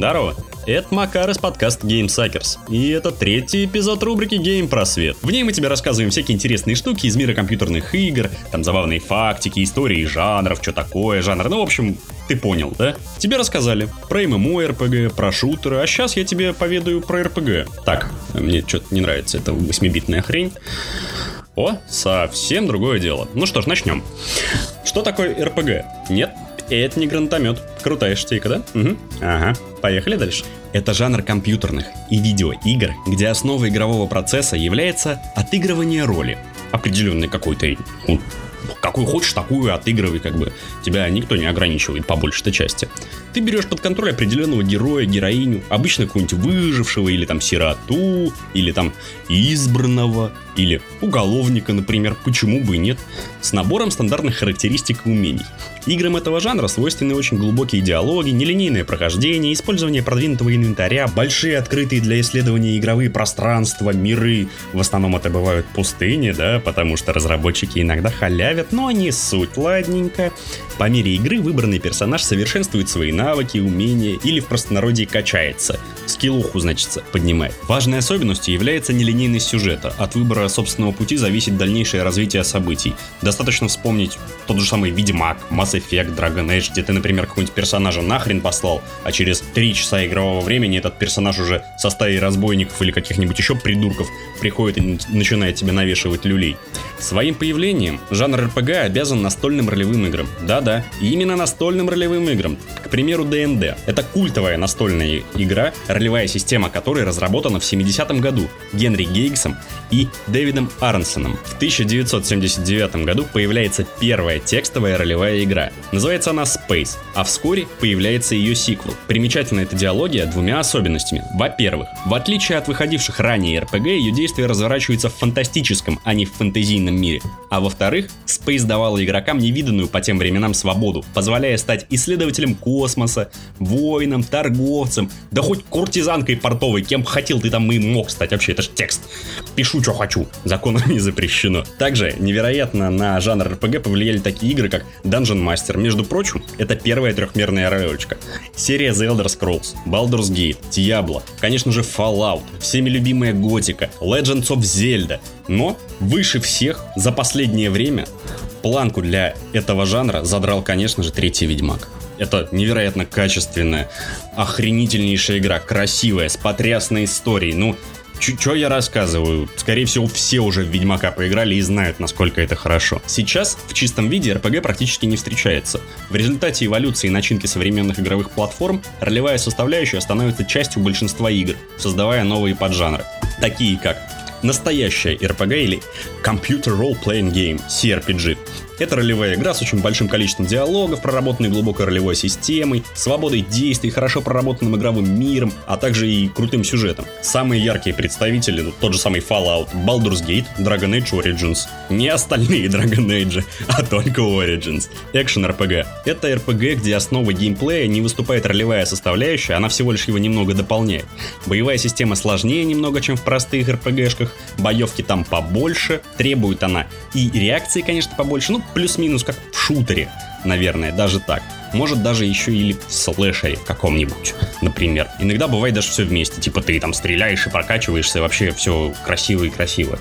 Здорово! Это Макар из подкаста Game Suckers. И это третий эпизод рубрики Game Просвет. В ней мы тебе рассказываем всякие интересные штуки из мира компьютерных игр, там забавные фактики, истории жанров, что такое жанр. Ну, в общем, ты понял, да? Тебе рассказали про ММО РПГ, про шутеры, а сейчас я тебе поведаю про РПГ. Так, мне что-то не нравится эта 8-битная хрень. О, совсем другое дело. Ну что ж, начнем. Что такое РПГ? Нет, это не гранатомет. Крутая штейка, да? Угу. Ага. Поехали дальше. Это жанр компьютерных и видеоигр, где основой игрового процесса является отыгрывание роли. Определенной какой-то ну, какую хочешь, такую отыгрывай, как бы. Тебя никто не ограничивает по большей части. Ты берешь под контроль определенного героя, героиню, обычно какого-нибудь выжившего, или там сироту, или там избранного, или уголовника, например, почему бы и нет, с набором стандартных характеристик и умений. Играм этого жанра свойственны очень глубокие диалоги, нелинейное прохождение, использование продвинутого инвентаря, большие открытые для исследования игровые пространства, миры. В основном это бывают пустыни, да, потому что разработчики иногда халявят, но не суть, ладненько. По мере игры выбранный персонаж совершенствует свои навыки, умения или в простонародье качается. Скиллуху, значит, поднимает. Важной особенностью является нелинейность сюжета. От выбора собственного пути зависит дальнейшее развитие событий. Достаточно вспомнить тот же самый Ведьмак, Mass Effect, Dragon Age, где ты, например, какого-нибудь персонажа нахрен послал, а через 3 часа игрового времени этот персонаж уже со стаей разбойников или каких-нибудь еще придурков приходит и начинает тебе навешивать люлей. Своим появлением жанр RPG обязан настольным ролевым играм. Да-да, именно настольным ролевым играм. К примеру, D&D. Это культовая настольная игра, ролевая система которой разработана в 70-м году Генри Гейгсом и Дэвидом Арнсоном. В 1979 году появляется первая текстовая ролевая игра. Называется она Space, а вскоре появляется ее сиквел. Примечательна эта диалогия двумя особенностями. Во-первых, в отличие от выходивших ранее RPG, ее действие разворачивается в фантастическом, а не в фэнтезийном мире. А во-вторых, Space давала игрокам невиданную по тем временам свободу, позволяя стать исследователем космоса, воином, торговцем, да хоть куртизанкой портовой, кем хотел ты там и мог стать вообще, это же текст. Пишу, что хочу, законом не запрещено. Также невероятно на жанр RPG повлияли такие игры, как Dungeon Master. Между прочим, это первая трехмерная ролевочка. Серия The Elder Scrolls, Baldur's Gate, Diablo, конечно же Fallout, всеми любимая Готика, Legends of Zelda. Но выше всех за последнее время планку для этого жанра задрал, конечно же, третий Ведьмак. Это невероятно качественная, охренительнейшая игра, красивая, с потрясной историей. Ну, что я рассказываю? Скорее всего, все уже в Ведьмака поиграли и знают, насколько это хорошо. Сейчас в чистом виде RPG практически не встречается. В результате эволюции и начинки современных игровых платформ ролевая составляющая становится частью большинства игр, создавая новые поджанры. Такие как настоящая RPG или Computer Role Playing Game, CRPG. Это ролевая игра с очень большим количеством диалогов, проработанной глубокой ролевой системой, свободой действий, хорошо проработанным игровым миром, а также и крутым сюжетом. Самые яркие представители, ну, тот же самый Fallout, Baldur's Gate, Dragon Age Origins. Не остальные Dragon Age, а только Origins. Экшен RPG. Это RPG, где основой геймплея не выступает ролевая составляющая, она всего лишь его немного дополняет. Боевая система сложнее немного, чем в простых RPG-шках, боевки там побольше, требует она и реакции, конечно, побольше, ну, плюс-минус как в шутере, наверное, даже так. Может даже еще или в слэшере каком-нибудь, например. Иногда бывает даже все вместе, типа ты там стреляешь и прокачиваешься, и вообще все красиво и красиво.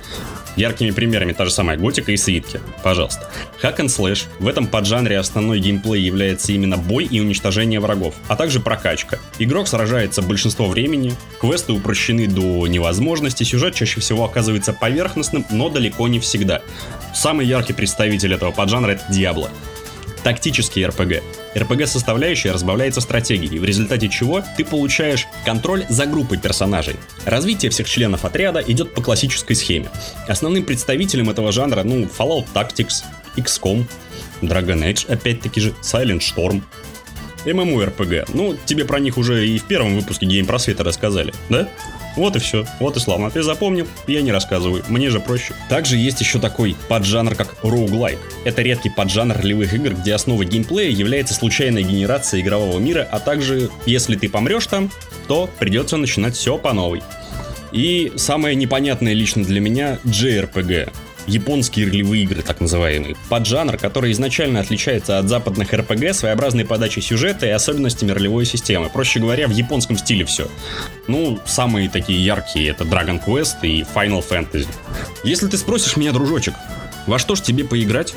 Яркими примерами та же самая Готика и Свитки. Пожалуйста. Hack and Slash. В этом поджанре основной геймплей является именно бой и уничтожение врагов, а также прокачка. Игрок сражается большинство времени, квесты упрощены до невозможности, сюжет чаще всего оказывается поверхностным, но далеко не всегда. Самый яркий представитель этого поджанра это Diablo. Тактический RPG. RPG-составляющая разбавляется стратегией, в результате чего ты получаешь контроль за группой персонажей. Развитие всех членов отряда идет по классической схеме. Основным представителем этого жанра, ну, Fallout Tactics, XCOM, Dragon Age, опять-таки же, Silent Storm, MMORPG. Ну, тебе про них уже и в первом выпуске Game Просвета рассказали, да? Вот и все. Вот и славно. Ты запомнил? Я не рассказываю. Мне же проще. Также есть еще такой поджанр, как roguelike. Это редкий поджанр ролевых игр, где основой геймплея является случайная генерация игрового мира, а также, если ты помрешь там, то придется начинать все по новой. И самое непонятное лично для меня JRPG. Японские ролевые игры, так называемые. Поджанр, который изначально отличается от западных RPG своеобразной подачей сюжета и особенностями ролевой системы. Проще говоря, в японском стиле все. Ну, самые такие яркие это Dragon Quest и Final Fantasy. Если ты спросишь меня, дружочек, во что ж тебе поиграть?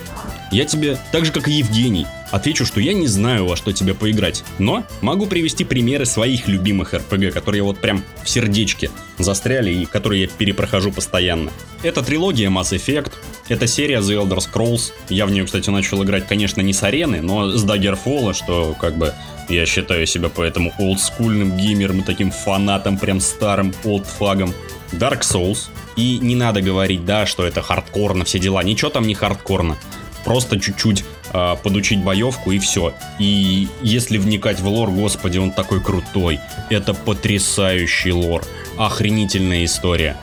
Я тебе, так же как и Евгений, отвечу, что я не знаю, во что тебе поиграть, но могу привести примеры своих любимых RPG, которые вот прям в сердечке застряли и которые я перепрохожу постоянно. Это трилогия Mass Effect, это серия The Elder Scrolls. Я в нее, кстати, начал играть, конечно, не с арены, но с Daggerfall, что как бы я считаю себя поэтому олдскульным геймером и таким фанатом, прям старым олдфагом. Dark Souls. И не надо говорить, да, что это хардкорно, все дела. Ничего там не хардкорно просто чуть-чуть э, подучить боевку и все. И если вникать в лор, господи, он такой крутой. Это потрясающий лор. Охренительная история.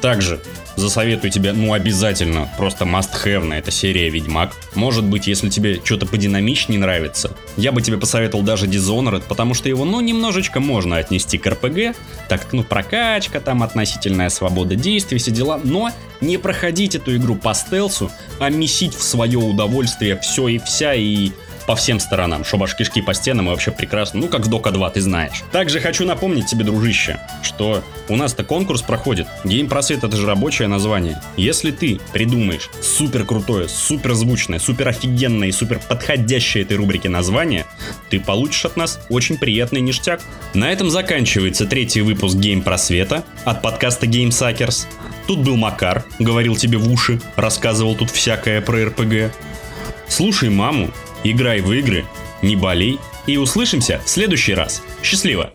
Также засоветую тебе, ну, обязательно, просто must have на эта серия Ведьмак. Может быть, если тебе что-то подинамичнее нравится, я бы тебе посоветовал даже Dishonored, потому что его, ну, немножечко можно отнести к RPG, так как, ну, прокачка, там, относительная свобода действий, все дела, но не проходить эту игру по стелсу, а месить в свое удовольствие все и вся, и по всем сторонам, чтобы аж кишки по стенам и вообще прекрасно, ну как в Дока 2, ты знаешь. Также хочу напомнить тебе, дружище, что у нас-то конкурс проходит. Геймпросвет это же рабочее название. Если ты придумаешь супер крутое, супер звучное, супер офигенное и супер подходящее этой рубрике название, ты получишь от нас очень приятный ништяк. На этом заканчивается третий выпуск Геймпросвета от подкаста Game Suckers. Тут был Макар, говорил тебе в уши, рассказывал тут всякое про РПГ. Слушай маму, играй в игры, не болей и услышимся в следующий раз. Счастливо!